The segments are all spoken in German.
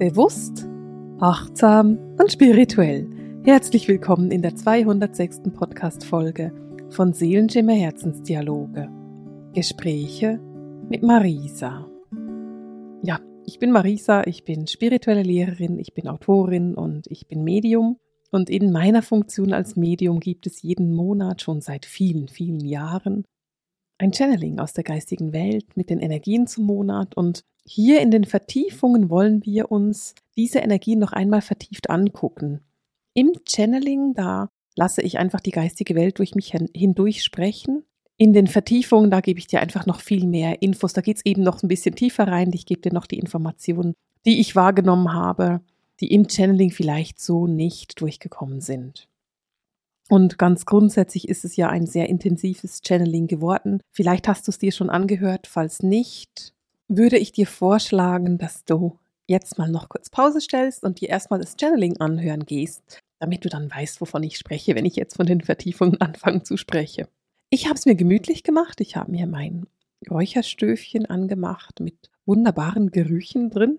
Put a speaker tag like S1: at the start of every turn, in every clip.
S1: Bewusst, achtsam und spirituell. Herzlich willkommen in der 206. Podcast-Folge von Seelenschimmer Herzensdialoge. Gespräche mit Marisa. Ja, ich bin Marisa, ich bin spirituelle Lehrerin, ich bin Autorin und ich bin Medium. Und in meiner Funktion als Medium gibt es jeden Monat schon seit vielen, vielen Jahren ein Channeling aus der geistigen Welt mit den Energien zum Monat und hier in den Vertiefungen wollen wir uns diese Energien noch einmal vertieft angucken. Im Channeling, da lasse ich einfach die geistige Welt durch mich hindurch sprechen. In den Vertiefungen, da gebe ich dir einfach noch viel mehr Infos. Da geht es eben noch ein bisschen tiefer rein. Ich gebe dir noch die Informationen, die ich wahrgenommen habe, die im Channeling vielleicht so nicht durchgekommen sind. Und ganz grundsätzlich ist es ja ein sehr intensives Channeling geworden. Vielleicht hast du es dir schon angehört. Falls nicht, würde ich dir vorschlagen, dass du jetzt mal noch kurz Pause stellst und dir erstmal das Channeling anhören gehst, damit du dann weißt, wovon ich spreche, wenn ich jetzt von den Vertiefungen anfange zu sprechen. Ich habe es mir gemütlich gemacht. Ich habe mir mein Räucherstöfchen angemacht mit wunderbaren Gerüchen drin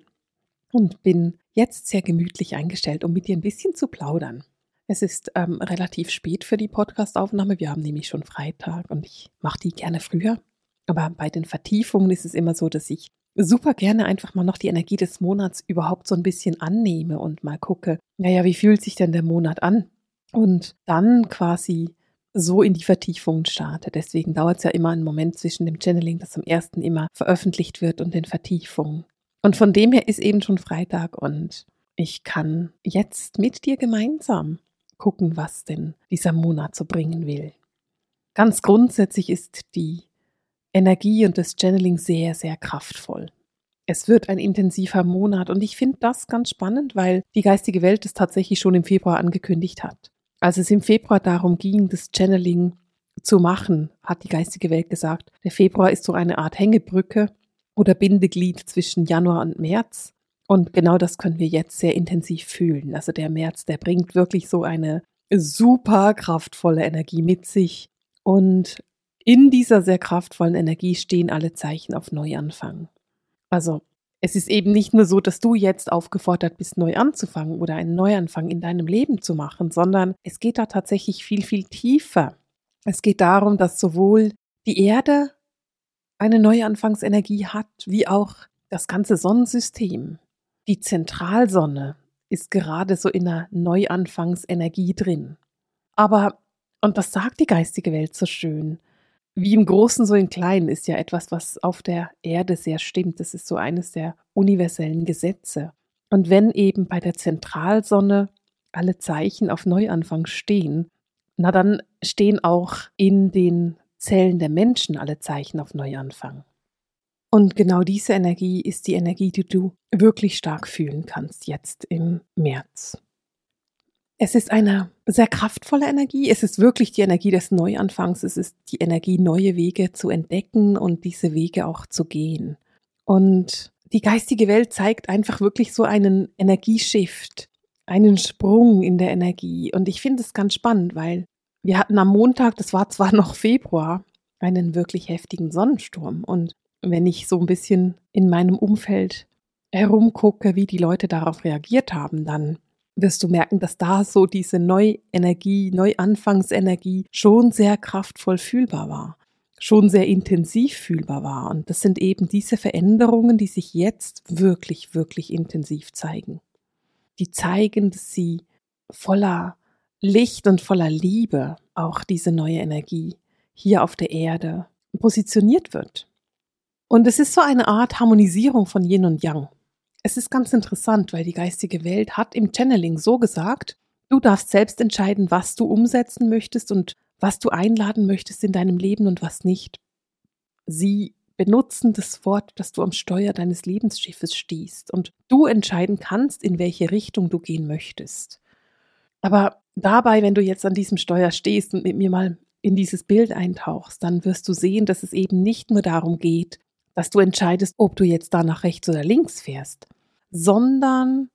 S1: und bin jetzt sehr gemütlich eingestellt, um mit dir ein bisschen zu plaudern. Es ist ähm, relativ spät für die Podcastaufnahme. Wir haben nämlich schon Freitag und ich mache die gerne früher. Aber bei den Vertiefungen ist es immer so, dass ich super gerne einfach mal noch die Energie des Monats überhaupt so ein bisschen annehme und mal gucke, naja, wie fühlt sich denn der Monat an? Und dann quasi so in die Vertiefungen starte. Deswegen dauert es ja immer einen Moment zwischen dem Channeling, das am ersten immer veröffentlicht wird, und den Vertiefungen. Und von dem her ist eben schon Freitag und ich kann jetzt mit dir gemeinsam gucken, was denn dieser Monat so bringen will. Ganz grundsätzlich ist die Energie und das Channeling sehr, sehr kraftvoll. Es wird ein intensiver Monat und ich finde das ganz spannend, weil die geistige Welt es tatsächlich schon im Februar angekündigt hat. Als es im Februar darum ging, das Channeling zu machen, hat die geistige Welt gesagt, der Februar ist so eine Art Hängebrücke oder Bindeglied zwischen Januar und März. Und genau das können wir jetzt sehr intensiv fühlen. Also der März, der bringt wirklich so eine super kraftvolle Energie mit sich. Und in dieser sehr kraftvollen Energie stehen alle Zeichen auf Neuanfang. Also es ist eben nicht nur so, dass du jetzt aufgefordert bist, neu anzufangen oder einen Neuanfang in deinem Leben zu machen, sondern es geht da tatsächlich viel, viel tiefer. Es geht darum, dass sowohl die Erde eine Neuanfangsenergie hat, wie auch das ganze Sonnensystem. Die Zentralsonne ist gerade so in einer Neuanfangsenergie drin. Aber, und das sagt die geistige Welt so schön, wie im Großen, so im Kleinen ist ja etwas, was auf der Erde sehr stimmt. Das ist so eines der universellen Gesetze. Und wenn eben bei der Zentralsonne alle Zeichen auf Neuanfang stehen, na dann stehen auch in den Zellen der Menschen alle Zeichen auf Neuanfang. Und genau diese Energie ist die Energie, die du wirklich stark fühlen kannst jetzt im März. Es ist eine sehr kraftvolle Energie. Es ist wirklich die Energie des Neuanfangs. Es ist die Energie, neue Wege zu entdecken und diese Wege auch zu gehen. Und die geistige Welt zeigt einfach wirklich so einen Energieshift, einen Sprung in der Energie. Und ich finde es ganz spannend, weil wir hatten am Montag, das war zwar noch Februar, einen wirklich heftigen Sonnensturm. Und wenn ich so ein bisschen in meinem Umfeld herumgucke, wie die Leute darauf reagiert haben, dann wirst du merken, dass da so diese Neuenergie, Neuanfangsenergie schon sehr kraftvoll fühlbar war, schon sehr intensiv fühlbar war. Und das sind eben diese Veränderungen, die sich jetzt wirklich, wirklich intensiv zeigen. Die zeigen, dass sie voller Licht und voller Liebe auch diese neue Energie hier auf der Erde positioniert wird. Und es ist so eine Art Harmonisierung von Yin und Yang. Es ist ganz interessant, weil die geistige Welt hat im Channeling so gesagt, du darfst selbst entscheiden, was du umsetzen möchtest und was du einladen möchtest in deinem Leben und was nicht. Sie benutzen das Wort, dass du am Steuer deines Lebensschiffes stehst und du entscheiden kannst, in welche Richtung du gehen möchtest. Aber dabei, wenn du jetzt an diesem Steuer stehst und mit mir mal in dieses Bild eintauchst, dann wirst du sehen, dass es eben nicht nur darum geht, dass du entscheidest, ob du jetzt da nach rechts oder links fährst, sondern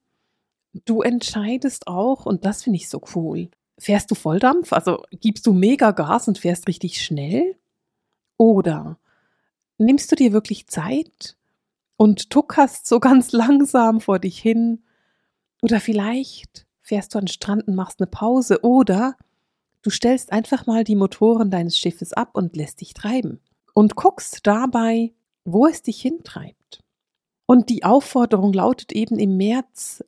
S1: du entscheidest auch, und das finde ich so cool, fährst du Volldampf, also gibst du mega Gas und fährst richtig schnell? Oder nimmst du dir wirklich Zeit und tuckerst so ganz langsam vor dich hin. Oder vielleicht fährst du an den Strand und machst eine Pause. Oder du stellst einfach mal die Motoren deines Schiffes ab und lässt dich treiben. Und guckst dabei, wo es dich hintreibt. Und die Aufforderung lautet eben im März,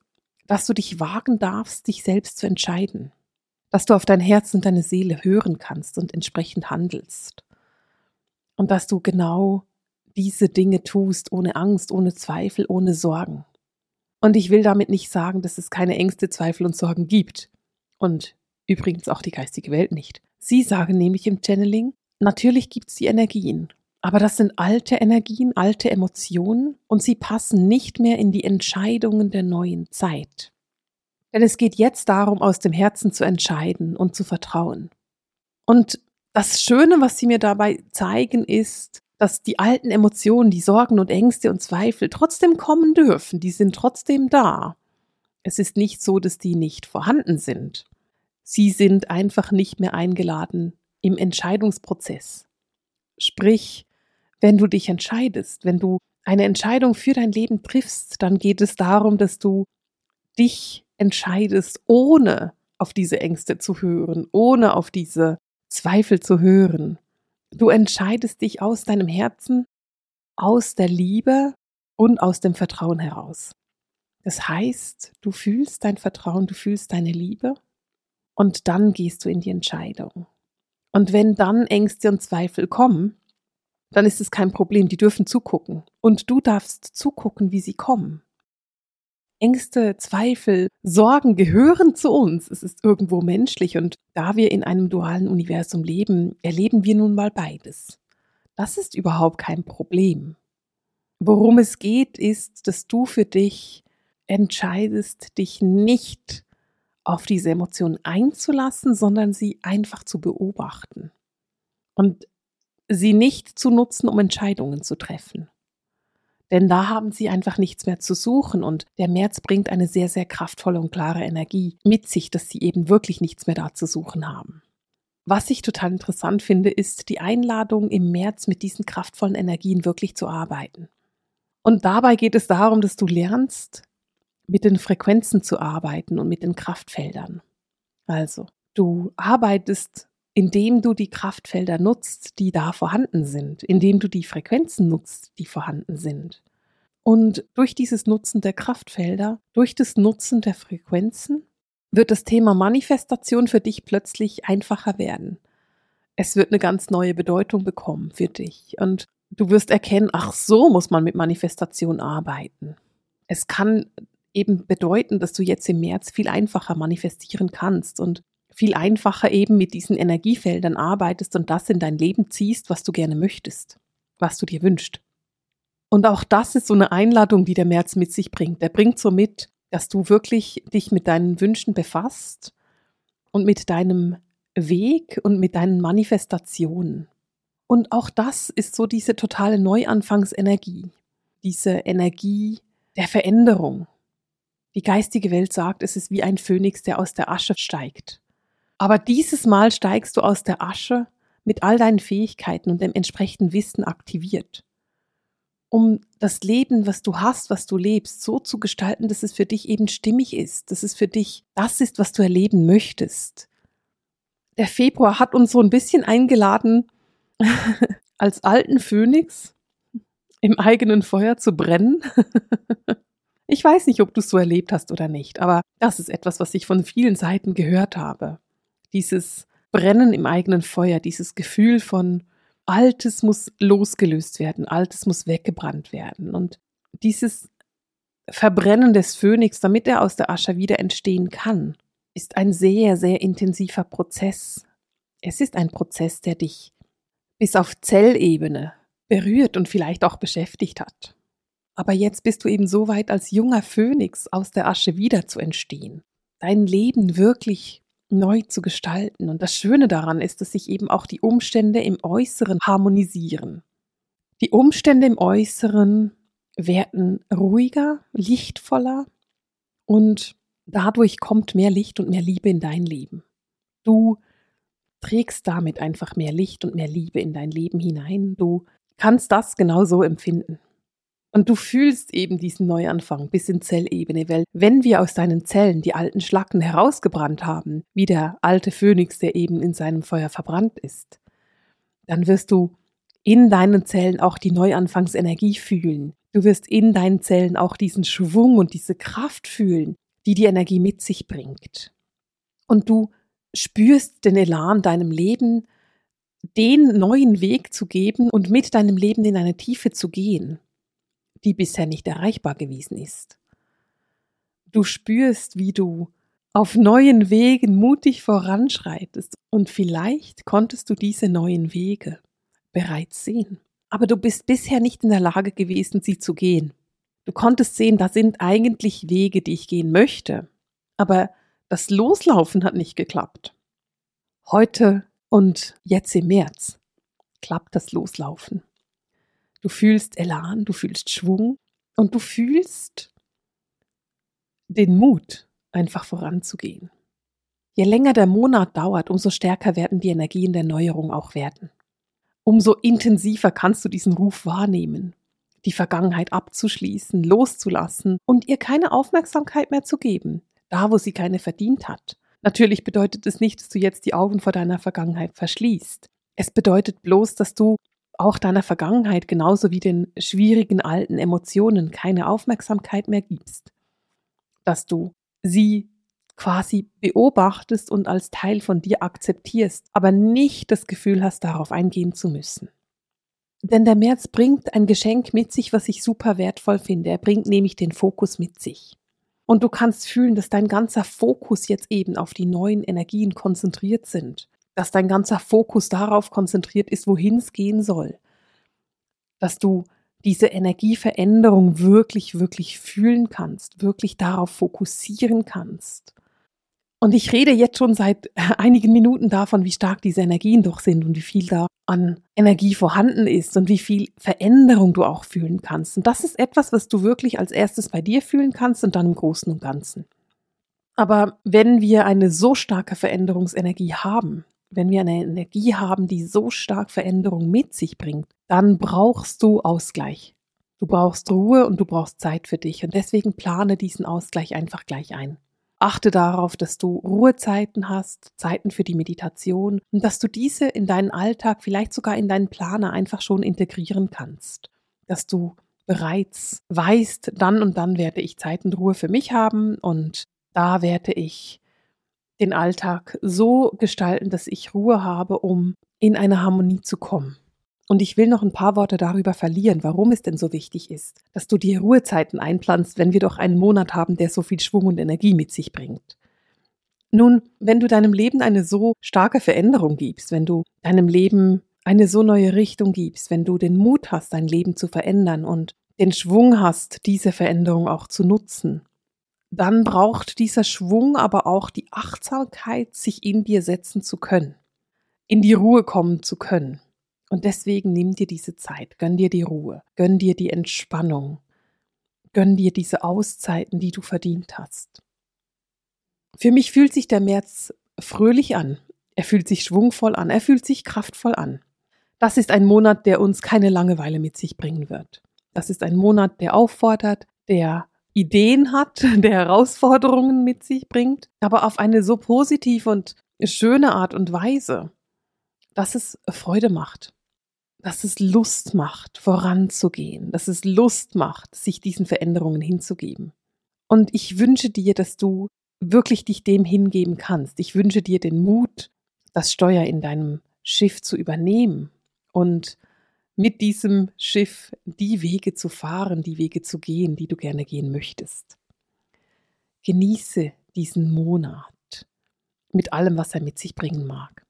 S1: dass du dich wagen darfst, dich selbst zu entscheiden. Dass du auf dein Herz und deine Seele hören kannst und entsprechend handelst. Und dass du genau diese Dinge tust, ohne Angst, ohne Zweifel, ohne Sorgen. Und ich will damit nicht sagen, dass es keine Ängste, Zweifel und Sorgen gibt. Und übrigens auch die geistige Welt nicht. Sie sagen nämlich im Channeling, natürlich gibt es die Energien, aber das sind alte Energien, alte Emotionen und sie passen nicht mehr in die Entscheidungen der neuen Zeit. Denn es geht jetzt darum, aus dem Herzen zu entscheiden und zu vertrauen. Und das Schöne, was sie mir dabei zeigen, ist, dass die alten Emotionen, die Sorgen und Ängste und Zweifel trotzdem kommen dürfen, die sind trotzdem da. Es ist nicht so, dass die nicht vorhanden sind. Sie sind einfach nicht mehr eingeladen im Entscheidungsprozess. Sprich, wenn du dich entscheidest, wenn du eine Entscheidung für dein Leben triffst, dann geht es darum, dass du dich entscheidest, ohne auf diese Ängste zu hören, ohne auf diese Zweifel zu hören, Du entscheidest dich aus deinem Herzen, aus der Liebe und aus dem Vertrauen heraus. Das heißt, du fühlst dein Vertrauen, du fühlst deine Liebe und dann gehst du in die Entscheidung. Und wenn dann Ängste und Zweifel kommen, dann ist es kein Problem, die dürfen zugucken. Und du darfst zugucken, wie sie kommen. Ängste, Zweifel, Sorgen gehören zu uns. Es ist irgendwo menschlich und da wir in einem dualen Universum leben, erleben wir nun mal beides. Das ist überhaupt kein Problem. Worum es geht, ist, dass du für dich entscheidest, dich nicht auf diese Emotionen einzulassen, sondern sie einfach zu beobachten und sie nicht zu nutzen, um Entscheidungen zu treffen. Denn da haben sie einfach nichts mehr zu suchen und der März bringt eine sehr, sehr kraftvolle und klare Energie mit sich, dass sie eben wirklich nichts mehr da zu suchen haben. Was ich total interessant finde, ist die Einladung im März mit diesen kraftvollen Energien wirklich zu arbeiten. Und dabei geht es darum, dass du lernst, mit den Frequenzen zu arbeiten und mit den Kraftfeldern. Also, du arbeitest indem du die Kraftfelder nutzt, die da vorhanden sind, indem du die Frequenzen nutzt, die vorhanden sind. Und durch dieses Nutzen der Kraftfelder, durch das Nutzen der Frequenzen, wird das Thema Manifestation für dich plötzlich einfacher werden. Es wird eine ganz neue Bedeutung bekommen für dich. Und du wirst erkennen, ach so muss man mit Manifestation arbeiten. Es kann eben bedeuten, dass du jetzt im März viel einfacher manifestieren kannst und viel einfacher eben mit diesen Energiefeldern arbeitest und das in dein Leben ziehst, was du gerne möchtest, was du dir wünschst. Und auch das ist so eine Einladung, die der März mit sich bringt. Der bringt so mit, dass du wirklich dich mit deinen Wünschen befasst und mit deinem Weg und mit deinen Manifestationen. Und auch das ist so diese totale Neuanfangsenergie, diese Energie der Veränderung. Die geistige Welt sagt, es ist wie ein Phönix, der aus der Asche steigt. Aber dieses Mal steigst du aus der Asche mit all deinen Fähigkeiten und dem entsprechenden Wissen aktiviert. Um das Leben, was du hast, was du lebst, so zu gestalten, dass es für dich eben stimmig ist, dass es für dich das ist, was du erleben möchtest. Der Februar hat uns so ein bisschen eingeladen, als alten Phönix im eigenen Feuer zu brennen. ich weiß nicht, ob du es so erlebt hast oder nicht, aber das ist etwas, was ich von vielen Seiten gehört habe dieses Brennen im eigenen Feuer, dieses Gefühl von Altes muss losgelöst werden, Altes muss weggebrannt werden. Und dieses Verbrennen des Phönix, damit er aus der Asche wieder entstehen kann, ist ein sehr, sehr intensiver Prozess. Es ist ein Prozess, der dich bis auf Zellebene berührt und vielleicht auch beschäftigt hat. Aber jetzt bist du eben so weit, als junger Phönix aus der Asche wieder zu entstehen, dein Leben wirklich neu zu gestalten. Und das Schöne daran ist, dass sich eben auch die Umstände im Äußeren harmonisieren. Die Umstände im Äußeren werden ruhiger, lichtvoller und dadurch kommt mehr Licht und mehr Liebe in dein Leben. Du trägst damit einfach mehr Licht und mehr Liebe in dein Leben hinein. Du kannst das genauso empfinden. Und du fühlst eben diesen Neuanfang bis in Zellebene, weil wenn wir aus deinen Zellen die alten Schlacken herausgebrannt haben, wie der alte Phönix, der eben in seinem Feuer verbrannt ist, dann wirst du in deinen Zellen auch die Neuanfangsenergie fühlen. Du wirst in deinen Zellen auch diesen Schwung und diese Kraft fühlen, die die Energie mit sich bringt. Und du spürst den Elan deinem Leben, den neuen Weg zu geben und mit deinem Leben in eine Tiefe zu gehen die bisher nicht erreichbar gewesen ist. Du spürst, wie du auf neuen Wegen mutig voranschreitest und vielleicht konntest du diese neuen Wege bereits sehen. Aber du bist bisher nicht in der Lage gewesen, sie zu gehen. Du konntest sehen, da sind eigentlich Wege, die ich gehen möchte. Aber das Loslaufen hat nicht geklappt. Heute und jetzt im März klappt das Loslaufen. Du fühlst Elan, du fühlst Schwung und du fühlst den Mut, einfach voranzugehen. Je länger der Monat dauert, umso stärker werden die Energien der Neuerung auch werden. Umso intensiver kannst du diesen Ruf wahrnehmen, die Vergangenheit abzuschließen, loszulassen und ihr keine Aufmerksamkeit mehr zu geben, da wo sie keine verdient hat. Natürlich bedeutet es nicht, dass du jetzt die Augen vor deiner Vergangenheit verschließt. Es bedeutet bloß, dass du auch deiner Vergangenheit genauso wie den schwierigen alten Emotionen keine Aufmerksamkeit mehr gibst, dass du sie quasi beobachtest und als Teil von dir akzeptierst, aber nicht das Gefühl hast, darauf eingehen zu müssen. Denn der März bringt ein Geschenk mit sich, was ich super wertvoll finde. Er bringt nämlich den Fokus mit sich. Und du kannst fühlen, dass dein ganzer Fokus jetzt eben auf die neuen Energien konzentriert sind dass dein ganzer Fokus darauf konzentriert ist, wohin es gehen soll. Dass du diese Energieveränderung wirklich, wirklich fühlen kannst, wirklich darauf fokussieren kannst. Und ich rede jetzt schon seit einigen Minuten davon, wie stark diese Energien doch sind und wie viel da an Energie vorhanden ist und wie viel Veränderung du auch fühlen kannst. Und das ist etwas, was du wirklich als erstes bei dir fühlen kannst und dann im Großen und Ganzen. Aber wenn wir eine so starke Veränderungsenergie haben, wenn wir eine Energie haben, die so stark Veränderung mit sich bringt, dann brauchst du Ausgleich. Du brauchst Ruhe und du brauchst Zeit für dich. Und deswegen plane diesen Ausgleich einfach gleich ein. Achte darauf, dass du Ruhezeiten hast, Zeiten für die Meditation und dass du diese in deinen Alltag, vielleicht sogar in deinen Planer einfach schon integrieren kannst. Dass du bereits weißt, dann und dann werde ich Zeit und Ruhe für mich haben und da werde ich den Alltag so gestalten, dass ich Ruhe habe, um in eine Harmonie zu kommen. Und ich will noch ein paar Worte darüber verlieren, warum es denn so wichtig ist, dass du dir Ruhezeiten einplanst, wenn wir doch einen Monat haben, der so viel Schwung und Energie mit sich bringt. Nun, wenn du deinem Leben eine so starke Veränderung gibst, wenn du deinem Leben eine so neue Richtung gibst, wenn du den Mut hast, dein Leben zu verändern und den Schwung hast, diese Veränderung auch zu nutzen, dann braucht dieser Schwung aber auch die Achtsamkeit, sich in dir setzen zu können, in die Ruhe kommen zu können. Und deswegen nimm dir diese Zeit, gönn dir die Ruhe, gönn dir die Entspannung, gönn dir diese Auszeiten, die du verdient hast. Für mich fühlt sich der März fröhlich an, er fühlt sich schwungvoll an, er fühlt sich kraftvoll an. Das ist ein Monat, der uns keine Langeweile mit sich bringen wird. Das ist ein Monat, der auffordert, der Ideen hat, der Herausforderungen mit sich bringt, aber auf eine so positive und schöne Art und Weise, dass es Freude macht, dass es Lust macht, voranzugehen, dass es Lust macht, sich diesen Veränderungen hinzugeben. Und ich wünsche dir, dass du wirklich dich dem hingeben kannst. Ich wünsche dir den Mut, das Steuer in deinem Schiff zu übernehmen und mit diesem Schiff die Wege zu fahren, die Wege zu gehen, die du gerne gehen möchtest. Genieße diesen Monat mit allem, was er mit sich bringen mag.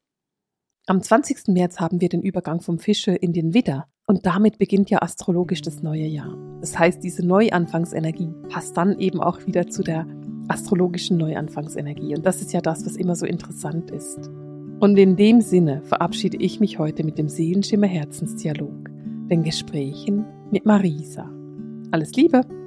S1: Am 20. März haben wir den Übergang vom Fische in den Widder und damit beginnt ja astrologisch das neue Jahr. Das heißt, diese Neuanfangsenergie passt dann eben auch wieder zu der astrologischen Neuanfangsenergie und das ist ja das, was immer so interessant ist. Und in dem Sinne verabschiede ich mich heute mit dem Seelenschimmer Herzensdialog, den Gesprächen mit Marisa. Alles Liebe!